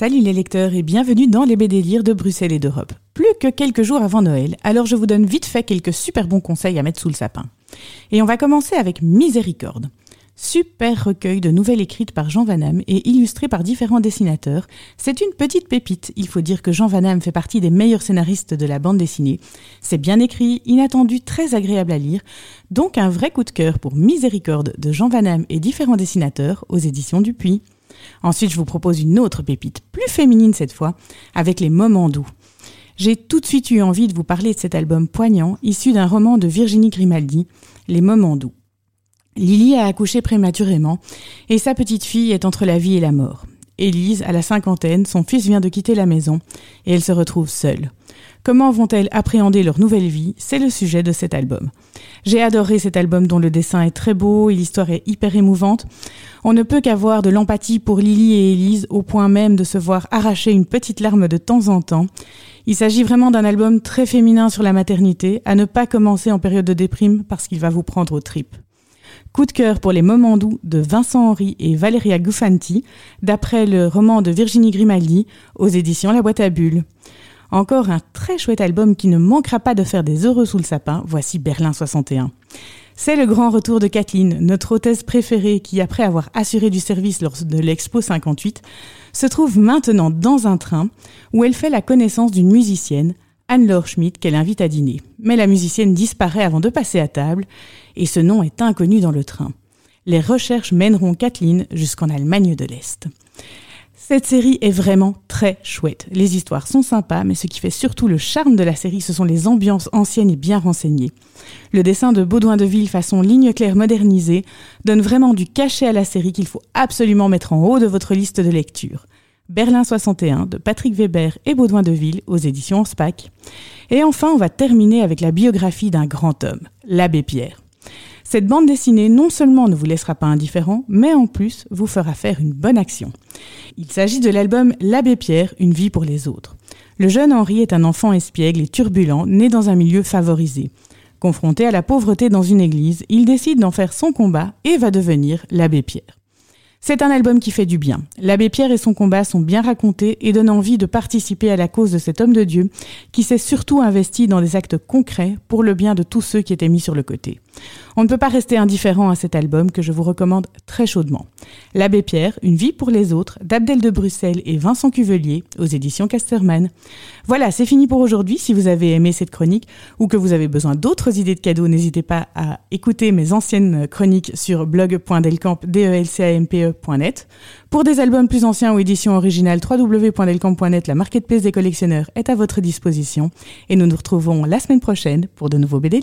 Salut les lecteurs et bienvenue dans les BD de Bruxelles et d'Europe. Plus que quelques jours avant Noël, alors je vous donne vite fait quelques super bons conseils à mettre sous le sapin. Et on va commencer avec Miséricorde. Super recueil de nouvelles écrites par Jean Van et illustrées par différents dessinateurs. C'est une petite pépite. Il faut dire que Jean Van fait partie des meilleurs scénaristes de la bande dessinée. C'est bien écrit, inattendu, très agréable à lire. Donc un vrai coup de cœur pour Miséricorde de Jean Van et différents dessinateurs aux éditions Dupuis. Ensuite, je vous propose une autre pépite, plus féminine cette fois, avec les moments doux. J'ai tout de suite eu envie de vous parler de cet album poignant, issu d'un roman de Virginie Grimaldi, Les moments doux. Lily a accouché prématurément, et sa petite fille est entre la vie et la mort. Élise, à la cinquantaine, son fils vient de quitter la maison, et elle se retrouve seule. Comment vont-elles appréhender leur nouvelle vie? C'est le sujet de cet album. J'ai adoré cet album dont le dessin est très beau et l'histoire est hyper émouvante. On ne peut qu'avoir de l'empathie pour Lily et Elise au point même de se voir arracher une petite larme de temps en temps. Il s'agit vraiment d'un album très féminin sur la maternité, à ne pas commencer en période de déprime parce qu'il va vous prendre aux tripes. Coup de cœur pour les moments doux de Vincent Henry et Valeria Guffanti, d'après le roman de Virginie Grimaldi, aux éditions La Boîte à Bulles. Encore un très chouette album qui ne manquera pas de faire des heureux sous le sapin, voici Berlin 61. C'est le grand retour de Kathleen, notre hôtesse préférée qui, après avoir assuré du service lors de l'Expo 58, se trouve maintenant dans un train où elle fait la connaissance d'une musicienne, Anne-Laure Schmidt, qu'elle invite à dîner. Mais la musicienne disparaît avant de passer à table et ce nom est inconnu dans le train. Les recherches mèneront Kathleen jusqu'en Allemagne de l'Est. Cette série est vraiment très chouette. Les histoires sont sympas, mais ce qui fait surtout le charme de la série, ce sont les ambiances anciennes et bien renseignées. Le dessin de Baudouin de Ville façon ligne claire modernisée donne vraiment du cachet à la série qu'il faut absolument mettre en haut de votre liste de lecture. Berlin 61 de Patrick Weber et Baudouin de Ville aux éditions SPAC. Et enfin, on va terminer avec la biographie d'un grand homme, l'abbé Pierre. Cette bande dessinée non seulement ne vous laissera pas indifférent, mais en plus vous fera faire une bonne action. Il s'agit de l'album L'abbé Pierre, une vie pour les autres. Le jeune Henri est un enfant espiègle et turbulent, né dans un milieu favorisé. Confronté à la pauvreté dans une église, il décide d'en faire son combat et va devenir l'abbé Pierre. C'est un album qui fait du bien. L'abbé Pierre et son combat sont bien racontés et donnent envie de participer à la cause de cet homme de Dieu qui s'est surtout investi dans des actes concrets pour le bien de tous ceux qui étaient mis sur le côté. On ne peut pas rester indifférent à cet album que je vous recommande très chaudement. L'abbé Pierre, Une vie pour les autres, d'Abdel de Bruxelles et Vincent Cuvelier aux éditions Casterman. Voilà, c'est fini pour aujourd'hui. Si vous avez aimé cette chronique ou que vous avez besoin d'autres idées de cadeaux, n'hésitez pas à écouter mes anciennes chroniques sur blog.delcamp.net. Pour des albums plus anciens ou éditions originales, www.delcamp.net, la marketplace des collectionneurs est à votre disposition. Et nous nous retrouvons la semaine prochaine pour de nouveaux BD.